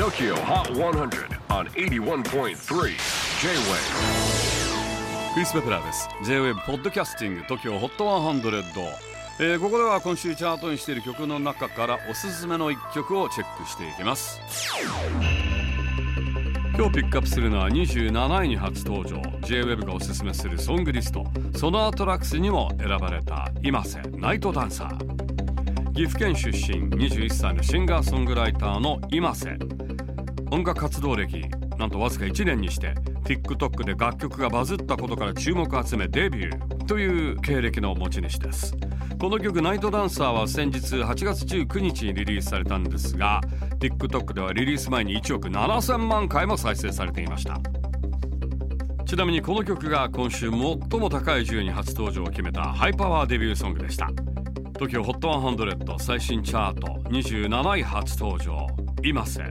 TOKYO HOT 100 on 81.3 J-WAVE クリス・ベプラーです。J-WAVE ポッドキャスティング TOKYO HOT 100、えー、ここでは今週チャートにしている曲の中からおすすめの一曲をチェックしていきます。今日ピックアップするのは27位に初登場。J-WEB がおすすめするソングリスト。そのアトラックスにも選ばれた今瀬ナイトダンサー。岐阜県出身21歳のシンガーソングライターの今瀬。音楽活動歴なんとわずか1年にして TikTok で楽曲がバズったことから注目を集めデビューという経歴の持ち主です。この曲「ナイトダンサー」は先日8月19日にリリースされたんですが TikTok ではリリース前に1億7000万回も再生されていました。ちなみにこの曲が今週最も高い順位に初登場を決めたハイパワーデビューソングでした。TOKIOHOT100 最新チャート27位初登場。今瀬